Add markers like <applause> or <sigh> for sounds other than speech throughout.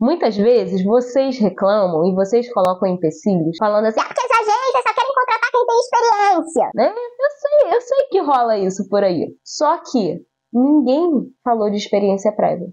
Muitas vezes vocês reclamam e vocês colocam empecilhos falando assim, ah, porque as agências só querem contratar quem tem experiência, né? Eu sei, eu sei que rola isso por aí. Só que ninguém falou de experiência prévia.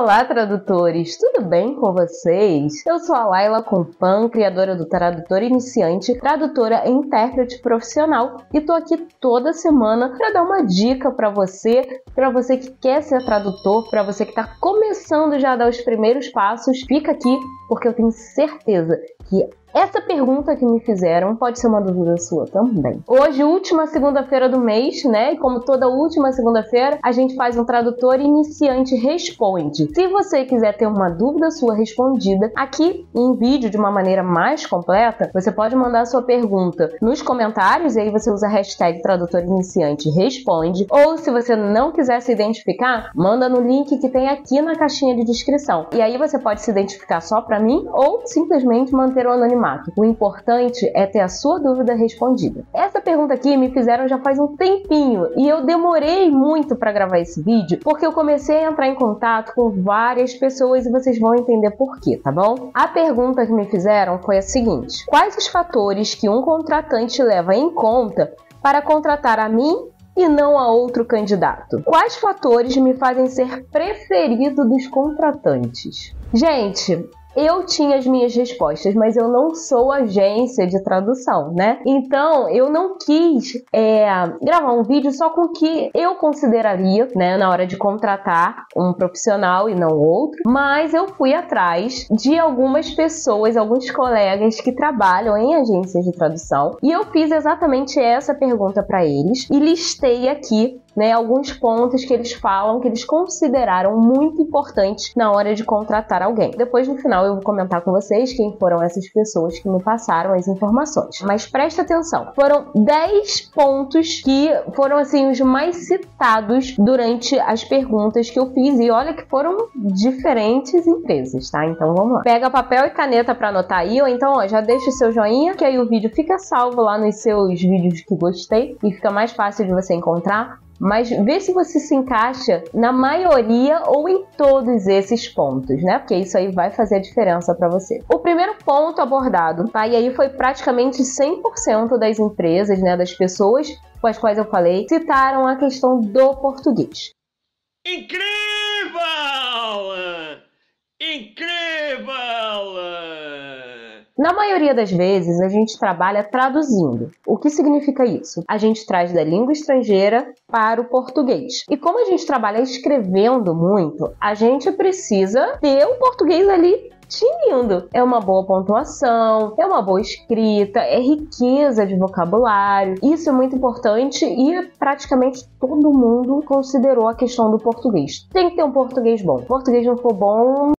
Olá, tradutores! Tudo bem com vocês? Eu sou a Laila Compan, criadora do Tradutor Iniciante, tradutora e intérprete profissional, e tô aqui toda semana para dar uma dica para você, para você que quer ser tradutor, para você que está começando já a dar os primeiros passos. Fica aqui porque eu tenho certeza que essa pergunta que me fizeram pode ser uma dúvida sua também. Hoje, última segunda-feira do mês, né? E como toda última segunda-feira, a gente faz um tradutor iniciante responde. Se você quiser ter uma dúvida sua respondida aqui em vídeo de uma maneira mais completa, você pode mandar sua pergunta nos comentários e aí você usa a hashtag tradutor iniciante responde. Ou se você não quiser se identificar, manda no link que tem aqui na caixinha de descrição. E aí você pode se identificar só para mim ou simplesmente manter o anonimato anonimato. O importante é ter a sua dúvida respondida. Essa pergunta aqui me fizeram já faz um tempinho e eu demorei muito para gravar esse vídeo porque eu comecei a entrar em contato com várias pessoas e vocês vão entender por quê, tá bom? A pergunta que me fizeram foi a seguinte: Quais os fatores que um contratante leva em conta para contratar a mim e não a outro candidato? Quais fatores me fazem ser preferido dos contratantes? Gente, eu tinha as minhas respostas, mas eu não sou agência de tradução, né? Então eu não quis é, gravar um vídeo só com o que eu consideraria, né, na hora de contratar um profissional e não outro, mas eu fui atrás de algumas pessoas, alguns colegas que trabalham em agências de tradução e eu fiz exatamente essa pergunta para eles e listei aqui né, alguns pontos que eles falam que eles consideraram muito importantes na hora de contratar alguém. Depois, no final, eu vou comentar com vocês quem foram essas pessoas que me passaram as informações. Mas presta atenção, foram 10 pontos que foram assim os mais citados durante as perguntas que eu fiz e olha que foram diferentes empresas, tá? Então vamos lá. Pega papel e caneta para anotar aí ou então ó, já deixa o seu joinha que aí o vídeo fica salvo lá nos seus vídeos que gostei e fica mais fácil de você encontrar mas vê se você se encaixa na maioria ou em todos esses pontos, né? Porque isso aí vai fazer a diferença para você. O primeiro ponto abordado, tá? E aí foi praticamente 100% das empresas, né, das pessoas com as quais eu falei, citaram a questão do português. Incrível! Incrível! Na maioria das vezes, a gente trabalha traduzindo. O que significa isso? A gente traz da língua estrangeira para o português. E como a gente trabalha escrevendo muito, a gente precisa ter o português ali tinindo. É uma boa pontuação, é uma boa escrita, é riqueza de vocabulário. Isso é muito importante e praticamente todo mundo considerou a questão do português. Tem que ter um português bom. Português não for bom,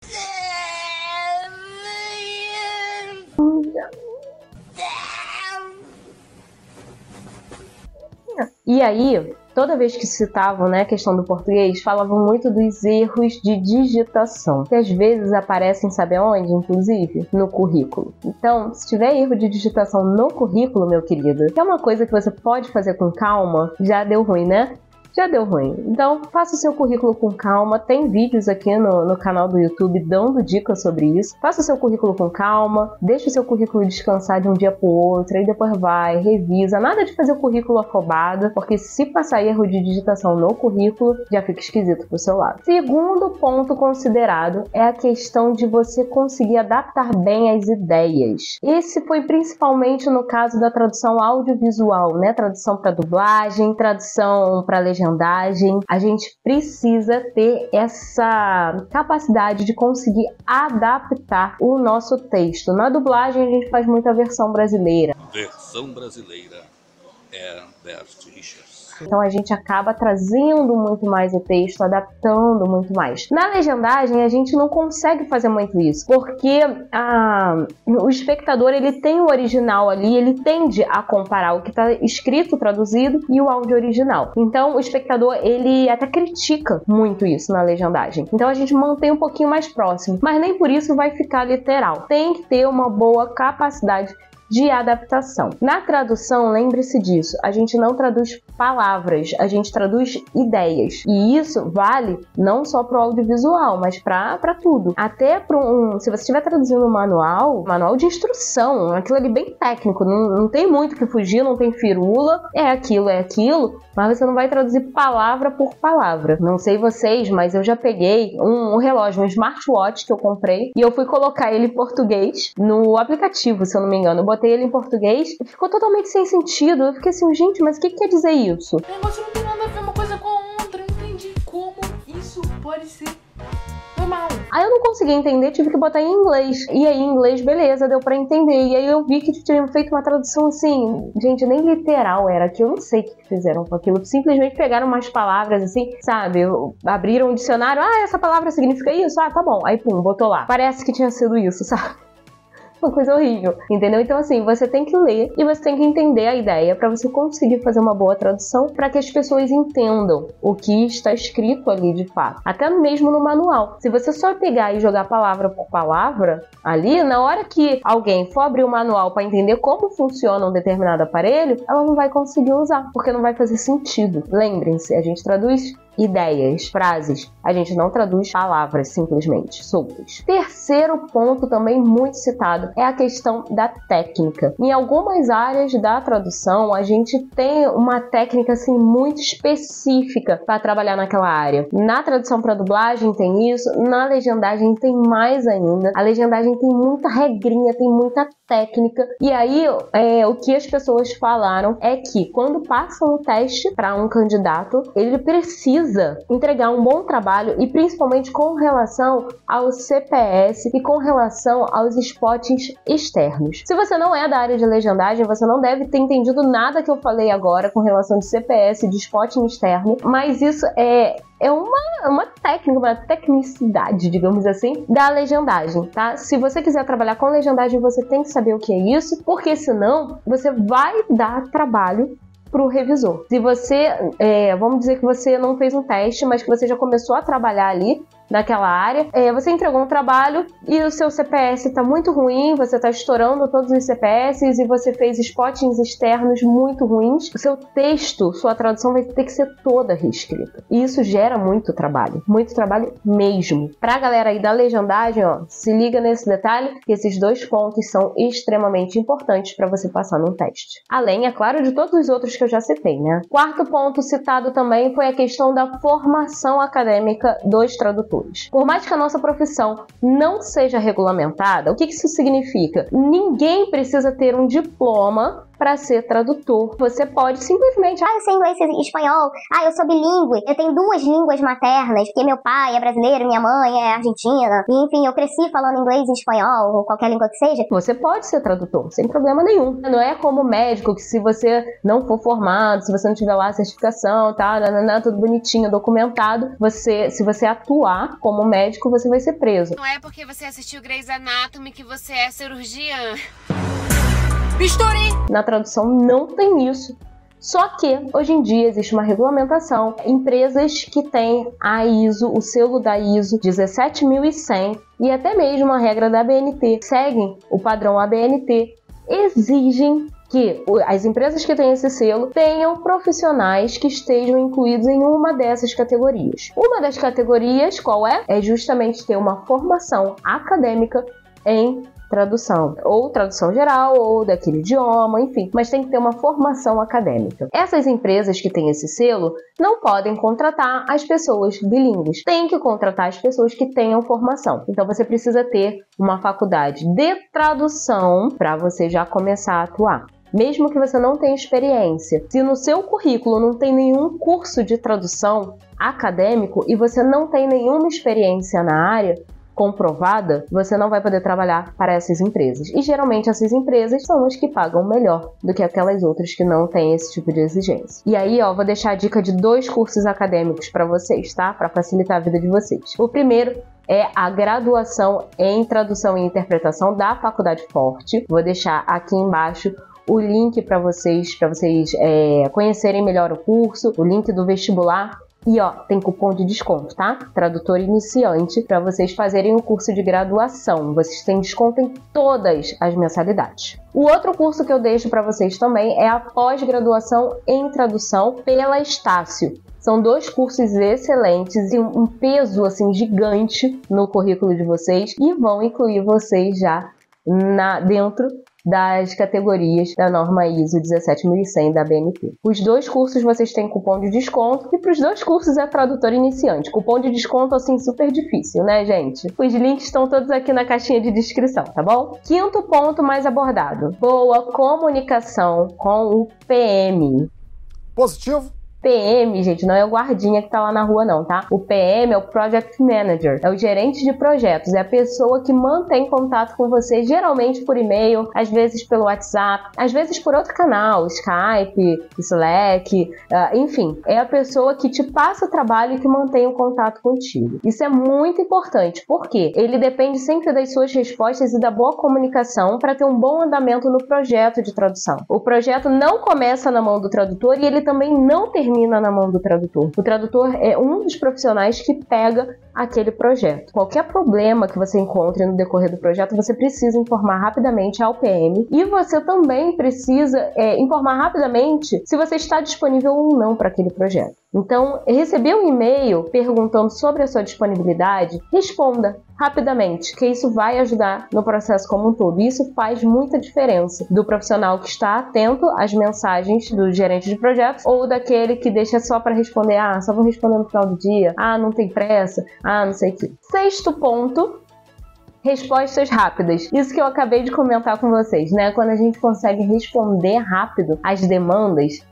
E aí, toda vez que citavam né, a questão do português, falavam muito dos erros de digitação, que às vezes aparecem, sabe onde, inclusive? No currículo. Então, se tiver erro de digitação no currículo, meu querido, que é uma coisa que você pode fazer com calma, já deu ruim, né? Já deu ruim. Então, faça o seu currículo com calma. Tem vídeos aqui no, no canal do YouTube dando dicas sobre isso. Faça o seu currículo com calma, deixe o seu currículo descansar de um dia para o outro, aí depois vai, revisa. Nada de fazer o currículo afobado, porque se passar erro de digitação no currículo, já fica esquisito pro seu lado. Segundo ponto considerado é a questão de você conseguir adaptar bem as ideias. Esse foi principalmente no caso da tradução audiovisual, né? Tradução para dublagem, tradução para legenda legendagem, a gente precisa ter essa capacidade de conseguir adaptar o nosso texto. Na dublagem, a gente faz muita versão brasileira. Versão brasileira, Herbert Richards. Então a gente acaba trazendo muito mais o texto, adaptando muito mais. Na legendagem a gente não consegue fazer muito isso, porque a, o espectador ele tem o original ali, ele tende a comparar o que está escrito, traduzido e o áudio original. Então o espectador ele até critica muito isso na legendagem. Então a gente mantém um pouquinho mais próximo, mas nem por isso vai ficar literal. Tem que ter uma boa capacidade de adaptação. Na tradução, lembre-se disso, a gente não traduz palavras, a gente traduz ideias. E isso vale não só para o audiovisual, mas para tudo. Até para um. Se você estiver traduzindo um manual, manual de instrução, aquilo ali bem técnico, não, não tem muito que fugir, não tem firula, é aquilo, é aquilo, mas você não vai traduzir palavra por palavra. Não sei vocês, mas eu já peguei um, um relógio, um smartwatch que eu comprei e eu fui colocar ele em português no aplicativo, se eu não me engano. Eu botei ele em português e ficou totalmente sem sentido. Eu fiquei assim, gente, mas o que, que quer dizer isso? O negócio não tem nada a ver uma coisa com a outra. Eu não entendi como isso pode ser normal. Aí eu não consegui entender, tive que botar em inglês. E aí, em inglês, beleza, deu para entender. E aí eu vi que tinham feito uma tradução assim, gente, nem literal era, que eu não sei o que fizeram com aquilo. Simplesmente pegaram umas palavras assim, sabe? Abriram um dicionário, ah, essa palavra significa isso? Ah, tá bom. Aí, pum, botou lá. Parece que tinha sido isso, <laughs> sabe? Uma coisa horrível, entendeu? Então, assim, você tem que ler e você tem que entender a ideia para você conseguir fazer uma boa tradução para que as pessoas entendam o que está escrito ali de fato. Até mesmo no manual. Se você só pegar e jogar palavra por palavra ali, na hora que alguém for abrir o manual para entender como funciona um determinado aparelho, ela não vai conseguir usar, porque não vai fazer sentido. Lembrem-se, a gente traduz ideias, frases. A gente não traduz palavras simplesmente soltas. Terceiro ponto também muito citado é a questão da técnica. Em algumas áreas da tradução, a gente tem uma técnica assim muito específica para trabalhar naquela área. Na tradução para dublagem tem isso, na legendagem tem mais ainda. A legendagem tem muita regrinha, tem muita técnica. E aí, é, o que as pessoas falaram é que quando passam o teste para um candidato, ele precisa entregar um bom trabalho e principalmente com relação ao CPS e com relação aos spots externos. Se você não é da área de legendagem, você não deve ter entendido nada que eu falei agora com relação de CPS, de spot externo, mas isso é é uma, uma técnica, uma tecnicidade, digamos assim, da legendagem, tá? Se você quiser trabalhar com legendagem, você tem que saber o que é isso, porque senão você vai dar trabalho para o revisor. Se você, é, vamos dizer que você não fez um teste, mas que você já começou a trabalhar ali, naquela área. É, você entregou um trabalho e o seu CPS está muito ruim, você está estourando todos os CPS e você fez spottings externos muito ruins. O seu texto, sua tradução vai ter que ser toda reescrita. E isso gera muito trabalho, muito trabalho mesmo. Para a galera aí da legendagem, ó, se liga nesse detalhe que esses dois pontos são extremamente importantes para você passar num teste. Além, é claro, de todos os outros que eu já citei, né? Quarto ponto citado também foi a questão da formação acadêmica dos tradutores. Por mais que a nossa profissão não seja regulamentada, o que isso significa? Ninguém precisa ter um diploma para ser tradutor. Você pode simplesmente, ah, eu sei inglês e espanhol, ah, eu sou bilíngue, eu tenho duas línguas maternas, porque meu pai é brasileiro, minha mãe é argentina, e, enfim, eu cresci falando inglês e espanhol, ou qualquer língua que seja. Você pode ser tradutor, sem problema nenhum. Não é como médico, que se você não for formado, se você não tiver lá a certificação, tá, nananã, tudo bonitinho, documentado, você, se você atuar como médico, você vai ser preso. Não é porque você assistiu Grey's Anatomy que você é cirurgiã. Bisturi! Na tradução não tem isso. Só que hoje em dia existe uma regulamentação. Empresas que têm a ISO, o selo da ISO 17100 e até mesmo a regra da ABNT seguem o padrão ABNT, exigem que as empresas que têm esse selo tenham profissionais que estejam incluídos em uma dessas categorias. Uma das categorias, qual é? É justamente ter uma formação acadêmica em tradução, ou tradução geral, ou daquele idioma, enfim, mas tem que ter uma formação acadêmica. Essas empresas que têm esse selo não podem contratar as pessoas bilíngues, tem que contratar as pessoas que tenham formação. Então você precisa ter uma faculdade de tradução para você já começar a atuar mesmo que você não tenha experiência. Se no seu currículo não tem nenhum curso de tradução acadêmico e você não tem nenhuma experiência na área, comprovada, você não vai poder trabalhar para essas empresas. E geralmente essas empresas são as que pagam melhor do que aquelas outras que não têm esse tipo de exigência. E aí, ó, vou deixar a dica de dois cursos acadêmicos para vocês, tá? Para facilitar a vida de vocês. O primeiro é a graduação em tradução e interpretação da Faculdade Forte. Vou deixar aqui embaixo o link para vocês, para vocês é, conhecerem melhor o curso, o link do vestibular E ó, tem cupom de desconto, tá? Tradutor iniciante para vocês fazerem o curso de graduação. Vocês têm desconto em todas as mensalidades. O outro curso que eu deixo para vocês também é a pós-graduação em tradução pela Estácio. São dois cursos excelentes e um peso assim gigante no currículo de vocês e vão incluir vocês já na dentro das categorias da norma ISO 17100 da BNP. Os dois cursos vocês têm cupom de desconto e para os dois cursos é tradutor iniciante. Cupom de desconto assim super difícil, né, gente? Os links estão todos aqui na caixinha de descrição, tá bom? Quinto ponto mais abordado: boa comunicação com o PM. Positivo? PM, gente, não é o guardinha que tá lá na rua, não, tá? O PM é o Project Manager, é o gerente de projetos, é a pessoa que mantém contato com você, geralmente por e-mail, às vezes pelo WhatsApp, às vezes por outro canal, Skype, Slack, uh, enfim, é a pessoa que te passa o trabalho e que mantém o contato contigo. Isso é muito importante, porque ele depende sempre das suas respostas e da boa comunicação para ter um bom andamento no projeto de tradução. O projeto não começa na mão do tradutor e ele também não termina termina na mão do tradutor. O tradutor é um dos profissionais que pega aquele projeto. Qualquer problema que você encontre no decorrer do projeto, você precisa informar rapidamente ao PM e você também precisa é, informar rapidamente se você está disponível ou não para aquele projeto. Então, receber um e-mail perguntando sobre a sua disponibilidade, responda rapidamente, que isso vai ajudar no processo como um todo. Isso faz muita diferença do profissional que está atento às mensagens do gerente de projetos ou daquele que deixa só para responder, ah, só vou responder no final do dia, ah, não tem pressa, ah, não sei o que. Sexto ponto, respostas rápidas. Isso que eu acabei de comentar com vocês, né? Quando a gente consegue responder rápido às demandas,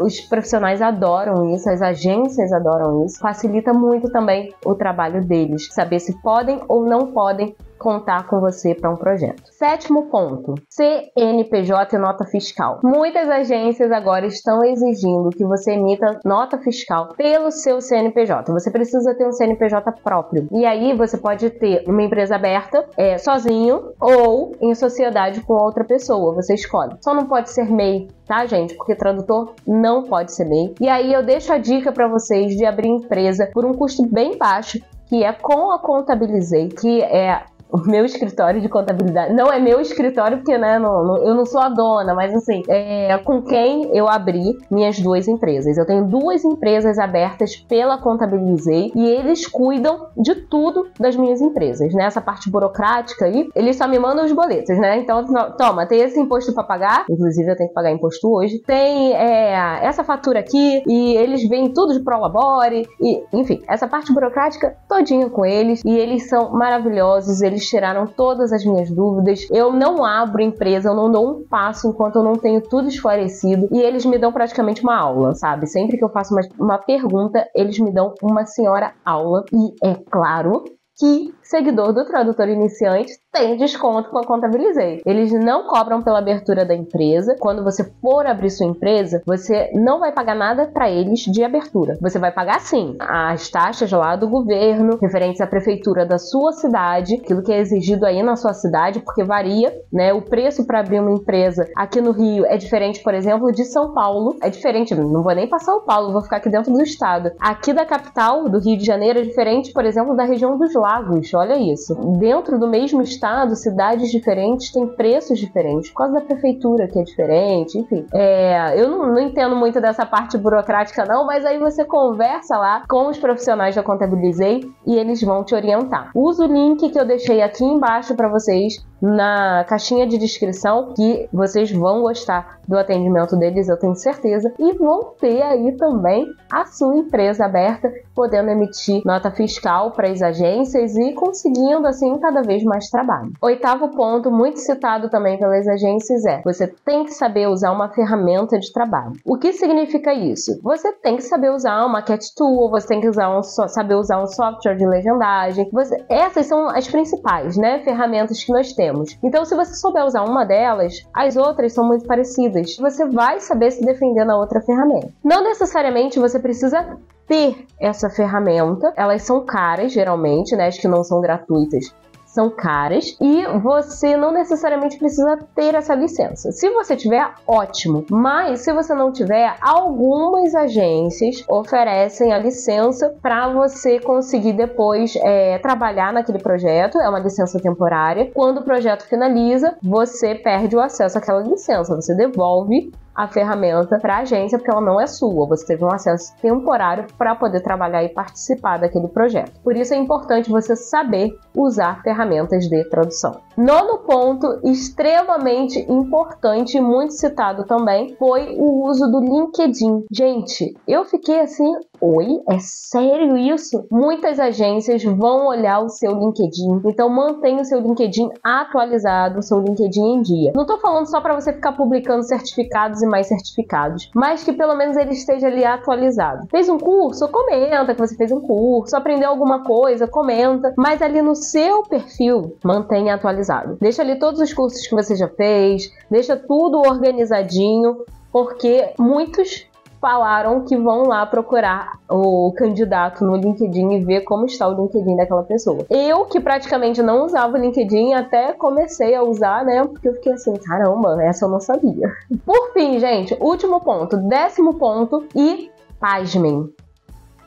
os profissionais adoram isso, as agências adoram isso. Facilita muito também o trabalho deles, saber se podem ou não podem contar com você para um projeto. Sétimo ponto: CNPJ e nota fiscal. Muitas agências agora estão exigindo que você emita nota fiscal pelo seu CNPJ. Você precisa ter um CNPJ próprio. E aí você pode ter uma empresa aberta é, sozinho ou em sociedade com outra pessoa. Você escolhe. Só não pode ser MEI, tá, gente? Porque tradutor não pode ser MEI. E aí eu deixo a dica para vocês de abrir empresa por um custo bem baixo que é com a Contabilizei, que é o meu escritório de contabilidade. Não é meu escritório, porque né, não, não, eu não sou a dona, mas assim, é com quem eu abri minhas duas empresas. Eu tenho duas empresas abertas pela Contabilizei e eles cuidam de tudo das minhas empresas, né? Essa parte burocrática aí, eles só me mandam os boletos, né? Então, toma, tem esse imposto para pagar, inclusive eu tenho que pagar imposto hoje, tem é, essa fatura aqui e eles vêm tudo de Prolabore e, enfim, essa parte burocrática todinha com eles e eles são maravilhosos, eles eles tiraram todas as minhas dúvidas. Eu não abro empresa, eu não dou um passo enquanto eu não tenho tudo esclarecido. E eles me dão praticamente uma aula, sabe? Sempre que eu faço uma, uma pergunta, eles me dão uma senhora aula. E é claro que seguidor do tradutor iniciante tem desconto com a Contabilizei. Eles não cobram pela abertura da empresa. Quando você for abrir sua empresa, você não vai pagar nada para eles de abertura. Você vai pagar sim as taxas lá do governo, referentes à prefeitura da sua cidade, aquilo que é exigido aí na sua cidade, porque varia, né? O preço para abrir uma empresa aqui no Rio é diferente, por exemplo, de São Paulo. É diferente, não vou nem para São Paulo, vou ficar aqui dentro do estado. Aqui da capital, do Rio de Janeiro, é diferente, por exemplo, da região dos lagos olha isso. Dentro do mesmo estado, cidades diferentes têm preços diferentes, por causa da prefeitura que é diferente, enfim. É, eu não, não entendo muito dessa parte burocrática, não, mas aí você conversa lá com os profissionais da Contabilizei e eles vão te orientar. Usa o link que eu deixei aqui embaixo para vocês na caixinha de descrição que vocês vão gostar do atendimento deles, eu tenho certeza, e vão ter aí também a sua empresa aberta, podendo emitir nota fiscal para as agências e conseguindo assim cada vez mais trabalho. Oitavo ponto, muito citado também pelas agências, é você tem que saber usar uma ferramenta de trabalho. O que significa isso? Você tem que saber usar uma cat tool, você tem que usar um, saber usar um software de legendagem. Você, essas são as principais, né, ferramentas que nós temos. Então, se você souber usar uma delas, as outras são muito parecidas. Você vai saber se defender na outra ferramenta. Não necessariamente você precisa ter essa ferramenta. Elas são caras, geralmente, né? As que não são gratuitas são caras e você não necessariamente precisa ter essa licença. Se você tiver, ótimo. Mas se você não tiver, algumas agências oferecem a licença para você conseguir depois é, trabalhar naquele projeto. É uma licença temporária. Quando o projeto finaliza, você perde o acesso àquela licença. Você devolve a ferramenta para a agência, porque ela não é sua. Você teve um acesso temporário para poder trabalhar e participar daquele projeto. Por isso é importante você saber usar ferramentas de tradução. Nono ponto, extremamente importante e muito citado também, foi o uso do LinkedIn. Gente, eu fiquei assim, oi, é sério isso? Muitas agências vão olhar o seu LinkedIn, então mantenha o seu LinkedIn atualizado, o seu LinkedIn em dia. Não tô falando só para você ficar publicando certificados e mais certificados, mas que pelo menos ele esteja ali atualizado. Fez um curso? Comenta que você fez um curso, aprendeu alguma coisa, comenta, mas ali no seu perfil, mantenha atualizado. Deixa ali todos os cursos que você já fez, deixa tudo organizadinho, porque muitos falaram que vão lá procurar o candidato no LinkedIn e ver como está o LinkedIn daquela pessoa. Eu, que praticamente não usava o LinkedIn, até comecei a usar, né? Porque eu fiquei assim, caramba, essa eu não sabia. <laughs> Por fim, gente, último ponto, décimo ponto e pasmem.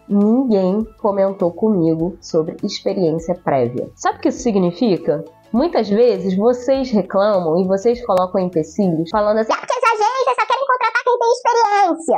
Ninguém comentou comigo sobre experiência prévia. Sabe o que isso significa? Muitas vezes vocês reclamam e vocês colocam empecilhos falando assim: ah, porque as agências só querem contratar quem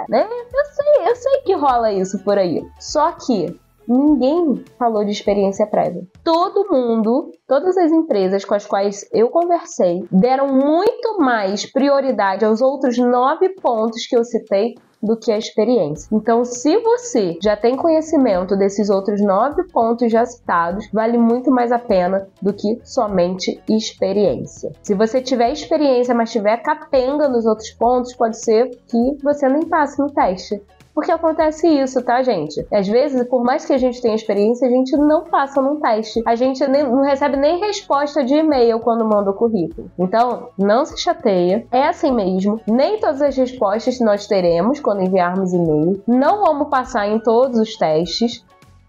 né? Eu sei, eu sei que rola isso por aí. Só que ninguém falou de experiência prévia. Todo mundo, todas as empresas com as quais eu conversei, deram muito mais prioridade aos outros nove pontos que eu citei do que a experiência. Então, se você já tem conhecimento desses outros nove pontos já citados, vale muito mais a pena do que somente experiência. Se você tiver experiência, mas tiver capenga nos outros pontos, pode ser que você nem passe no teste. Porque acontece isso, tá, gente? Às vezes, por mais que a gente tenha experiência, a gente não passa num teste. A gente nem, não recebe nem resposta de e-mail quando manda o currículo. Então, não se chateia. É assim mesmo. Nem todas as respostas nós teremos quando enviarmos e-mail. Não vamos passar em todos os testes.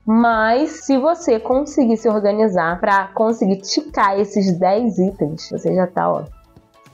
Mas se você conseguir se organizar para conseguir ticar esses 10 itens, você já tá, ó,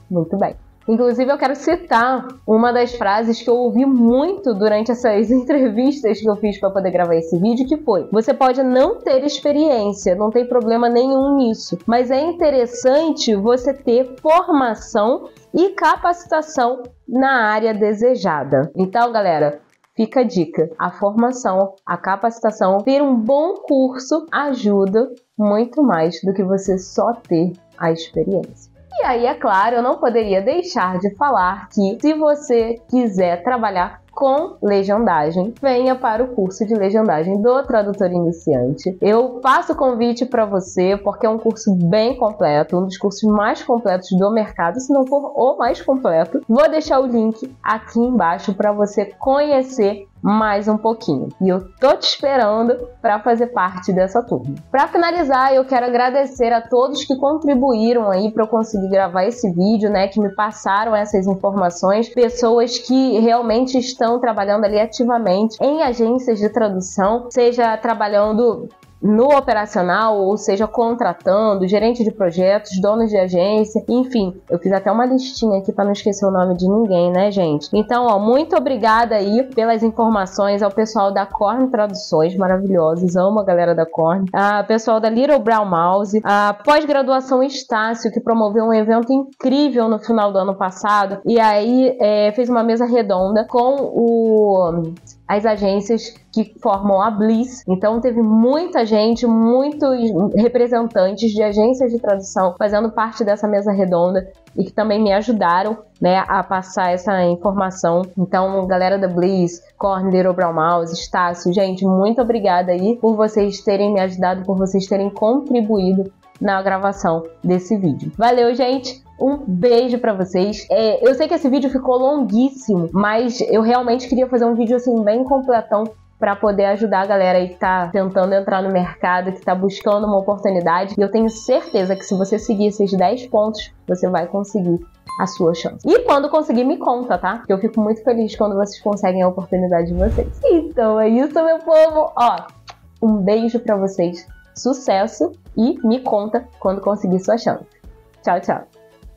muito bem. Inclusive, eu quero citar uma das frases que eu ouvi muito durante essas <laughs> entrevistas que eu fiz para poder gravar esse vídeo, que foi: você pode não ter experiência, não tem problema nenhum nisso, mas é interessante você ter formação e capacitação na área desejada. Então, galera, Fica a dica: a formação, a capacitação, ter um bom curso ajuda muito mais do que você só ter a experiência. E aí, é claro, eu não poderia deixar de falar que se você quiser trabalhar com legendagem, venha para o curso de legendagem do tradutor iniciante. Eu faço o convite para você porque é um curso bem completo, um dos cursos mais completos do mercado, se não for o mais completo. Vou deixar o link aqui embaixo para você conhecer mais um pouquinho. E eu tô te esperando para fazer parte dessa turma. Para finalizar, eu quero agradecer a todos que contribuíram aí para eu conseguir gravar esse vídeo, né, que me passaram essas informações, pessoas que realmente estão trabalhando ali ativamente em agências de tradução, seja trabalhando no operacional, ou seja, contratando, gerente de projetos, donos de agência, enfim, eu fiz até uma listinha aqui para não esquecer o nome de ninguém, né, gente? Então, ó, muito obrigada aí pelas informações ao pessoal da Corn Traduções, maravilhosos, amo a galera da Corn, a pessoal da Little Brown Mouse, a pós-graduação Estácio, que promoveu um evento incrível no final do ano passado, e aí é, fez uma mesa redonda com o as agências que formam a Bliss. Então teve muita gente, muitos representantes de agências de tradução fazendo parte dessa mesa redonda e que também me ajudaram né, a passar essa informação. Então, galera da Bliss, Corn, Little Brown Mouse, Estácio, gente, muito obrigada aí por vocês terem me ajudado, por vocês terem contribuído na gravação desse vídeo. Valeu, gente! Um beijo para vocês. É, eu sei que esse vídeo ficou longuíssimo, mas eu realmente queria fazer um vídeo assim bem completão para poder ajudar a galera aí que tá tentando entrar no mercado, que tá buscando uma oportunidade. E eu tenho certeza que se você seguir esses 10 pontos, você vai conseguir a sua chance. E quando conseguir, me conta, tá? Porque eu fico muito feliz quando vocês conseguem a oportunidade de vocês. Então é isso, meu povo. Ó, um beijo para vocês Sucesso e me conta quando conseguir sua chance. Tchau, tchau.